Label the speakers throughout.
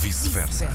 Speaker 1: vice-versa.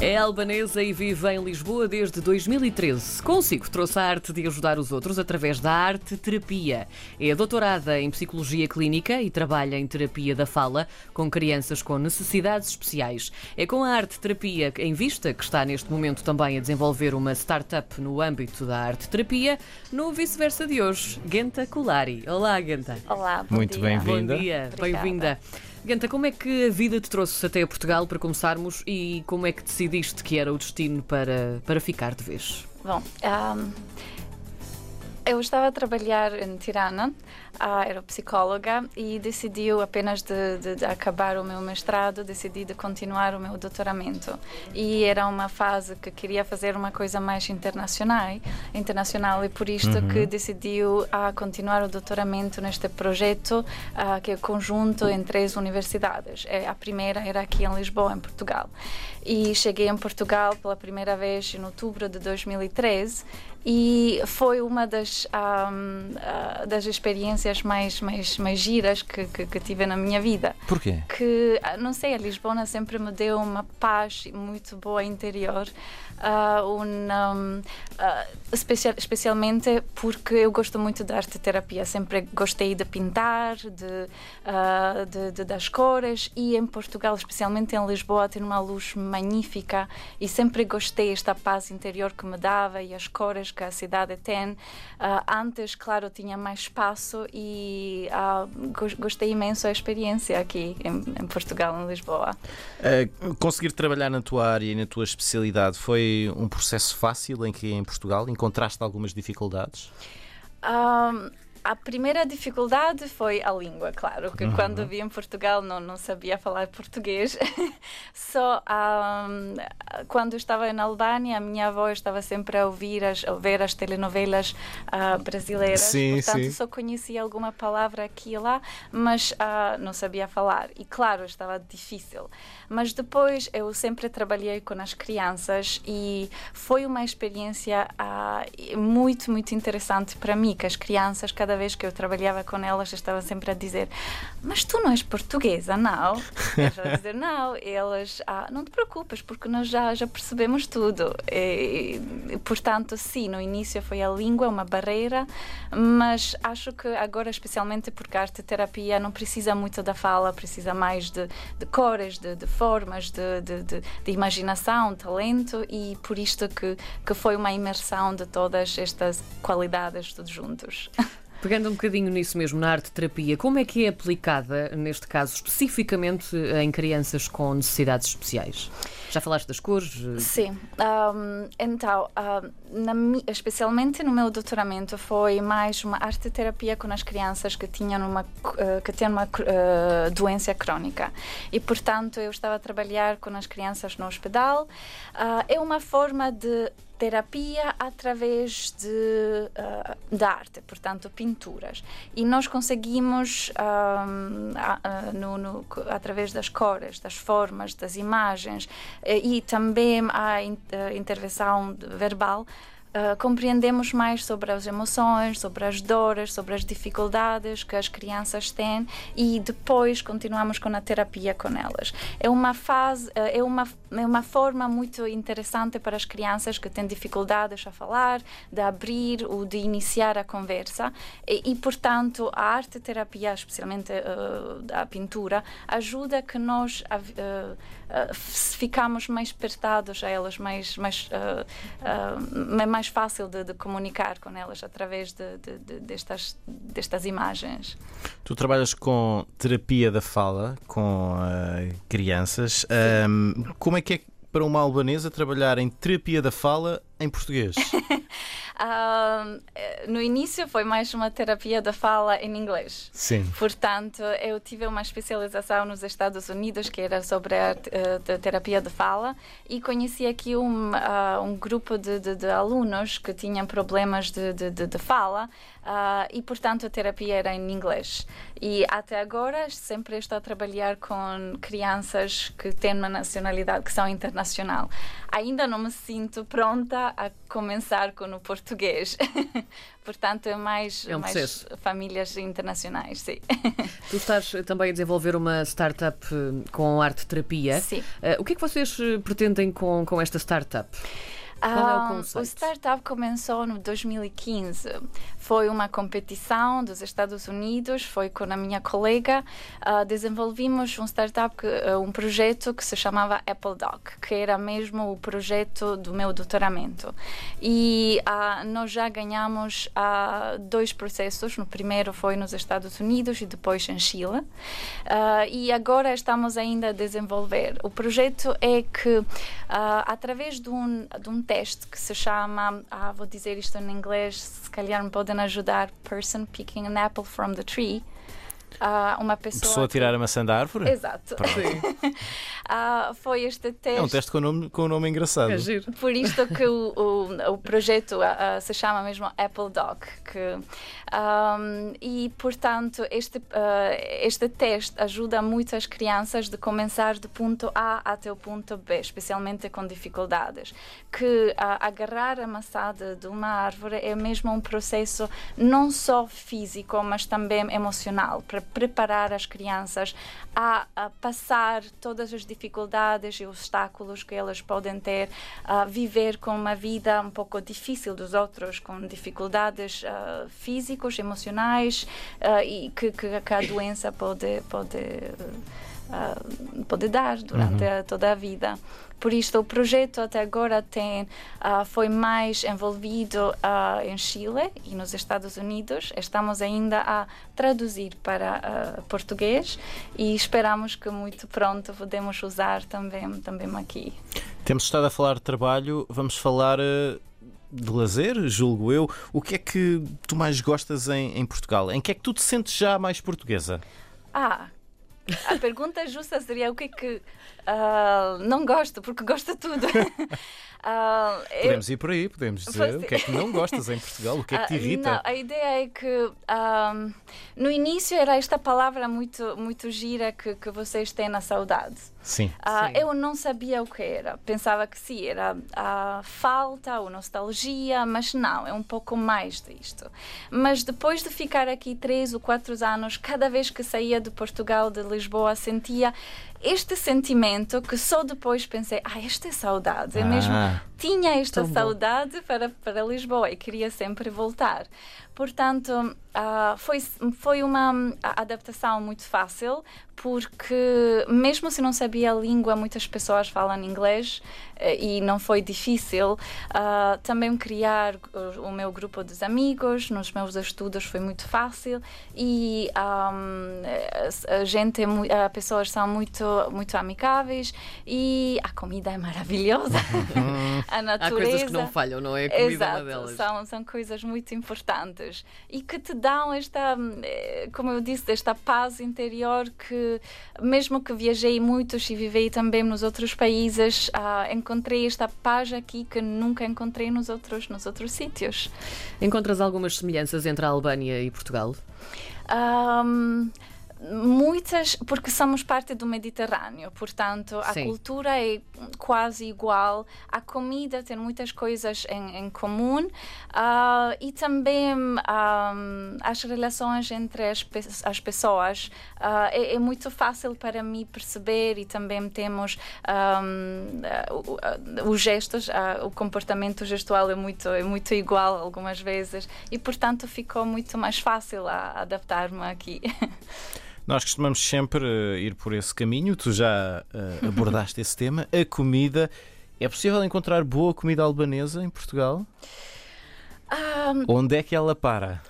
Speaker 2: É albanesa e vive em Lisboa desde 2013. Consigo trouxe a arte de ajudar os outros através da arte-terapia. É doutorada em psicologia clínica e trabalha em terapia da fala com crianças com necessidades especiais. É com a arte-terapia em vista que está neste momento também a desenvolver uma startup no âmbito da arte-terapia. No vice-versa de hoje, Genta Colari. Olá, Genta.
Speaker 3: Olá, bom
Speaker 4: Muito
Speaker 3: dia.
Speaker 4: bem-vinda.
Speaker 2: Bom dia, bem-vinda. Ganta, como é que a vida te trouxe até a Portugal para começarmos e como é que decidiste que era o destino para, para ficar de vez?
Speaker 3: Bom, ahm, eu estava a trabalhar em Tirana, era psicóloga e decidi apenas de, de- de acabar o meu mestrado, decidi de continuar o meu doutoramento. E era uma fase que queria fazer uma coisa mais internacional, internacional e por isto que decidiu a continuar o doutoramento neste projeto ah, que é conjunto em três universidades. Eh, A primeira era aqui em Lisboa, em Portugal. E cheguei em Portugal pela primeira vez em outubro de 2013 e foi uma das, ahm, ah, das experiências mais, mais, mais giras que, que, que tive na minha vida.
Speaker 4: Porquê?
Speaker 3: Que, ah, não sei, a Lisboa sempre me deu uma paz muito boa interior, ah, um, um, ah, especial, especialmente porque eu gosto muito da arte terapia, sempre gostei de pintar, de, ah, de, de- das cores e em Portugal, especialmente em Lisboa, tem uma luz magnífica e sempre gostei desta paz interior que me dava e as cores que a cidade tem. Ah, antes, claro, tinha mais espaço e ah, gos- gostei imenso da experiência aqui em, em Portugal, em Lisboa.
Speaker 4: Uh, conseguir trabalhar na tua área e na tua especialidade foi um processo fácil em que em Portugal encontraste algumas dificuldades?
Speaker 3: Ahm, a primeira dificuldade foi a língua, claro, que quando vim em Portugal não, não sabia falar português. Só ahm, quando estava na Albânia, a minha avó estava sempre a ouvir, as, a ver as telenovelas ah, brasileiras.
Speaker 4: Sim,
Speaker 3: Portanto,
Speaker 4: sim.
Speaker 3: só conhecia alguma palavra aqui e lá, mas ah, não sabia falar. E claro, estava difícil. Mas depois eu sempre trabalhei com as crianças e foi uma experiência ah, muito, muito interessante para mim, que as crianças, cada vez que eu trabalhava com elas, estavam sempre a dizer mas tu não és portuguesa, não? A dizer, não. E elas, ah, não te preocupes, porque nós já, já percebemos tudo. E, portanto, sim, no início foi a língua, uma barreira, mas acho que agora, especialmente porque a arte-terapia não precisa muito da fala, precisa mais de, de cores, de, de formas, de, de imaginação, talento, e por isto que, que foi uma imersão de todas estas qualidades todos juntos.
Speaker 2: Pegando um bocadinho nisso mesmo, na arte-terapia, como é que é aplicada, neste caso, especificamente em crianças com necessidades especiais? Já falaste das cores?
Speaker 3: Sim, ahm, então, na especialmente no meu doutoramento foi mais uma arte-terapia com as crianças que tinham uma, eh, que têm uma eh, doença crónica e, portanto, eu estava a trabalhar com as crianças no hospital. Ah, é uma forma de terapia através de, ah, da arte, portanto, pinturas. E nós conseguimos, a- a- no- no- co- através das cores, das formas, das imagens eh, e também a in- a intervenção verbal, ah, compreendemos mais sobre as emoções, sobre as dores, sobre as dificuldades que as crianças têm e depois continuamos com a terapia com elas. É uma fase, ah, é uma é uma forma muito interessante para as crianças que têm dificuldades a falar, de abrir ou de iniciar a conversa e, e, portanto a arte terapia, especialmente ah, a pintura, ajuda que nós ficamos mais apertados a elas, mais mais é mais fácil de, de comunicar com elas através de, de- de- destas destas imagens.
Speaker 4: Tu trabalhas com terapia da fala com ah, crianças. Ahm, como é que é para uma albanesa trabalhar em terapia da fala em português?
Speaker 3: Eh, no início foi mais uma terapia da fala em inglês.
Speaker 4: Sim.
Speaker 3: Portanto, eu tive uma especialização nos Estados Unidos que era sobre a eh, terapia de fala e conheci aqui um, ah, um grupo de, de- de alunos que tinham problemas de- de fala uh, e, portanto, a terapia era em inglês. E até agora sempre estou a trabalhar com crianças que têm uma nacionalidade, que são internacional. Ainda não me sinto pronta a começar com o português. portanto, é mais,
Speaker 2: é um
Speaker 3: mais famílias internacionais, sim.
Speaker 2: Tu estás também a desenvolver uma startup eh, com arte terapia.
Speaker 3: Sim.
Speaker 2: Uh, o que é que vocês eh, pretendem com, com esta startup? Qual é o conceito?
Speaker 3: O startup começou no 2015. Foi uma competição dos Estados Unidos, foi com a minha colega. Uh, desenvolvimos um startup, uh, um projeto que se chamava Apple Doc, que era mesmo o projeto do meu doutoramento. E uh, nós já ganhamos dois processos. No primeiro foi nos Estados Unidos e depois em Chile. e agora estamos ainda a desenvolver. O projeto é que, através de um, de um teste que se chama, ah, vou dizer isto em inglês, se calhar me podem ajudar, Person Picking an Apple from the Tree. Uh, uma pessoa.
Speaker 4: Pessoa a tirar a maçã da árvore?
Speaker 3: Exato. uh, foi este teste.
Speaker 4: É um teste com nome, com um nome engraçado. É
Speaker 2: giro.
Speaker 3: Por isto que o, o, o projeto uh, se chama mesmo Apple Doc. Que, um, e, portanto, este, este teste ajuda muitas crianças de começar do ponto A até o ponto B, especialmente com dificuldades. Que agarrar a maçã de, de uma árvore é mesmo um processo não só físico, mas também emocional. Para preparar as crianças a, a, passar todas as dificuldades e obstáculos que elas podem ter, a viver com uma vida um pouco difícil dos outros, com dificuldades uh, físicas, emocionais uh, e que, que, que, a doença pode, pode, uh, pode dar durante uhum. a, toda a vida. Por isto, o projeto até agora tem, uh, foi mais envolvido uh, em Chile e nos Estados Unidos. Estamos ainda a traduzir para português e esperamos que muito pronto podemos usar também, também aqui.
Speaker 4: Temos estado a falar de trabalho, vamos falar de lazer, julgo eu. O que é que tu mais gostas em, em Portugal? Em que é que tu te sentes já mais portuguesa?
Speaker 3: Ah, a pergunta justa seria o que é que uh, não gosto, porque gosto de tudo.
Speaker 4: Uh, podemos eu... ir por aí, podemos dizer o que é que não gostas em Portugal, o que é que te ah, irrita.
Speaker 3: Não, a ideia é que um, no início era esta palavra muito, muito gira que, que vocês têm na saudade.
Speaker 4: Sim.
Speaker 3: Uh, Sim. Eu não sabia o que era. Pensava que sim, era a falta ou nostalgia, mas não, é um pouco mais disto. Mas depois de ficar aqui três ou quatro anos, cada vez que saía de Portugal, de Lisboa, sentia este sentimento que só depois pensei, ah, esta é saudade, é mesmo, ah, tinha esta saudade para, para Lisboa e queria sempre voltar. Portanto, uh, foi, foi uma adaptação muito fácil, porque mesmo se não sabia a língua, muitas pessoas falam inglês eh, e não foi difícil. Uh, também criar o, meu grupo de amigos nos meus estudos foi muito fácil e um, a gente, as pessoas são muito, muito amigáveis e a comida é maravilhosa. a natureza.
Speaker 2: Há coisas que não falham, não é? A comida
Speaker 3: Exato,
Speaker 2: é uma delas.
Speaker 3: São, são coisas muito importantes e que te dão esta, eh, como eu disse, esta paz interior que, mesmo que viajei muito e vivei também nos outros países, uh, encontrei esta paz aqui que nunca encontrei nos outros, nos outros sítios.
Speaker 2: Encontras algumas semelhanças entre a Albânia e Portugal?
Speaker 3: Um, muitas, porque somos parte do Mediterrâneo, portanto a Sim. cultura é quase igual, a comida tem muitas coisas em, em comum uh, e também um, ah, as relações entre as, as pessoas uh, é, é, muito fácil para mim perceber e também temos um, os gestos, uh, o comportamento gestual é muito, é muito igual algumas vezes e portanto ficou muito mais fácil a adaptar-me aqui.
Speaker 4: Nós costumamos sempre uh, ir por esse caminho, tu já uh, abordaste esse tema. A comida. É possível encontrar boa comida albanesa em Portugal? Um... Onde é que ela para?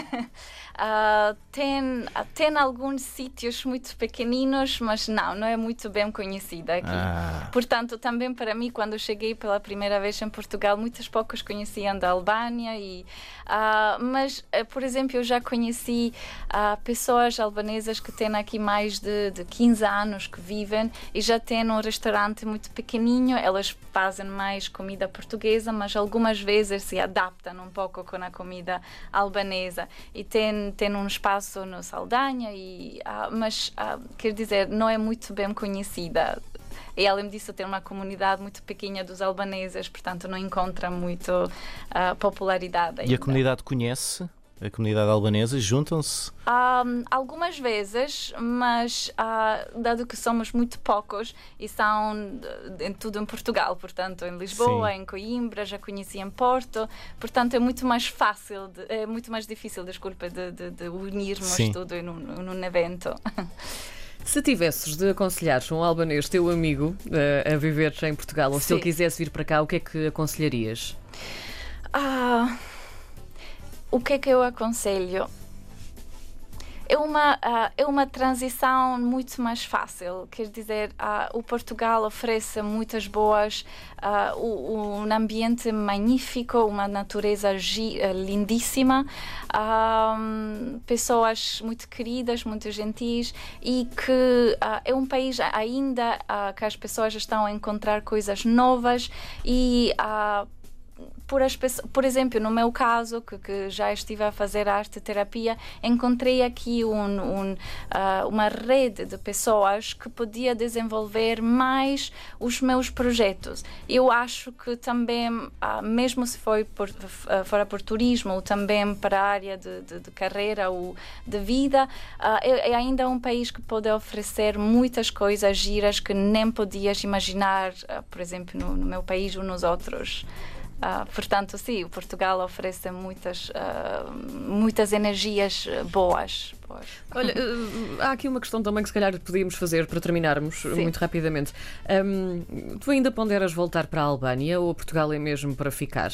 Speaker 3: Uh, tem, tem alguns sítios muito pequeninos, mas não, não é muito bem conhecida aqui. Ah. Portanto, também para mim, quando cheguei pela primeira vez em Portugal, muitas poucos conheciam da Albânia. E, uh, mas, uh, por exemplo, eu já conheci pessoas albanesas que têm aqui mais de, de 15 anos que vivem e já têm um restaurante muito pequenininho. Elas fazem mais comida portuguesa, mas algumas vezes se adaptam um pouco com a comida albanesa e tem, tem um espaço no Saldanha, e, uh, mas uh, quer dizer, não é muito bem conhecida. E além disso, tem uma comunidade muito pequena dos albaneses, portanto, não encontra muito uh, popularidade. Ainda.
Speaker 4: E a comunidade conhece a comunidade albanesa? Juntam-se?
Speaker 3: Um, algumas vezes, mas uh, dado que somos muito poucos e são em tudo em Portugal, portanto em Lisboa, Sim. em Coimbra, já conheci em Porto, portanto é muito mais fácil, de, é muito mais difícil, desculpa, de, de, de unirmos Sim. tudo num, num evento.
Speaker 2: Se tivesses de aconselhar um albanês, teu amigo, uh, a viver em Portugal, ou Sim. se ele quisesse vir para cá, o que é que aconselharias?
Speaker 3: Ah. Uh o que é que eu aconselho? É uma, uh, é uma transição muito mais fácil. Quer dizer, uh, o Portugal oferece muitas boas, uh, um ambiente magnífico, uma natureza lindíssima, pessoas muito queridas, muito gentis e que é um país ainda que as pessoas estão a encontrar coisas novas e por, as, por exemplo, no meu caso, que, que já estive a fazer arte terapia, encontrei aqui um, um, uh, uma rede de pessoas que podia desenvolver mais os meus projetos. Eu acho que também, uh, mesmo se for por, uh, fora por turismo ou também para a área de, de, de carreira ou de vida, é, é, ainda um país que pode oferecer muitas coisas giras que nem podias imaginar, por exemplo, no, no meu país ou nos outros. Uh, portanto, sim, o Portugal oferece muitas, uh, muitas energias boas. boas.
Speaker 2: Olha, uh, há aqui uma questão também que se calhar podíamos fazer para terminarmos sim. muito rapidamente. Um, tu ainda ponderas voltar para a Albânia ou Portugal é mesmo para ficar?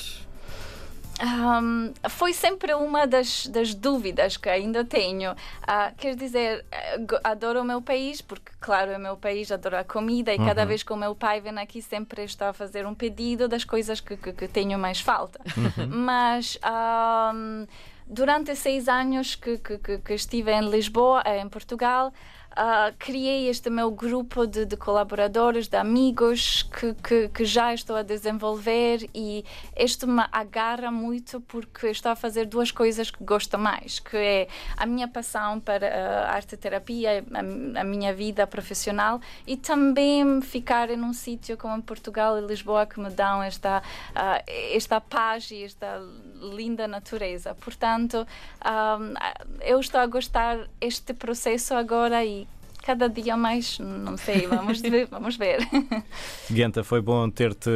Speaker 3: Um, foi sempre uma das, das, dúvidas que ainda tenho. Uh, quer dizer, adoro o meu país, porque, claro, é meu país, adoro a comida, e uhum. cada vez que o meu pai vem aqui, sempre está a fazer um pedido das coisas que, que, que tenho mais falta. Uhum. Mas. Um, durante seis anos que, que, que, estive em Lisboa, em Portugal, uh, criei este meu grupo de, de colaboradores, de amigos que, que, que, já estou a desenvolver e isto me agarra muito porque estou a fazer duas coisas que gosto mais, que é a minha paixão para a arte terapia, a, a minha vida profissional e também ficar em um sítio como Portugal e Lisboa que me dão esta, uh, esta paz e esta linda natureza. Portanto, eu estou a gostar este processo agora e cada dia mais, não sei, vamos ver. Vamos ver.
Speaker 4: Guenta, foi bom ter-te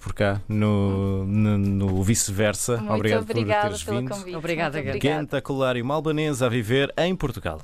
Speaker 4: por cá no, no, no vice-versa.
Speaker 3: Obrigado por
Speaker 4: teres
Speaker 3: vindo.
Speaker 2: Convite. Obrigada,
Speaker 4: Guenta Colário, uma albanesa a viver em Portugal.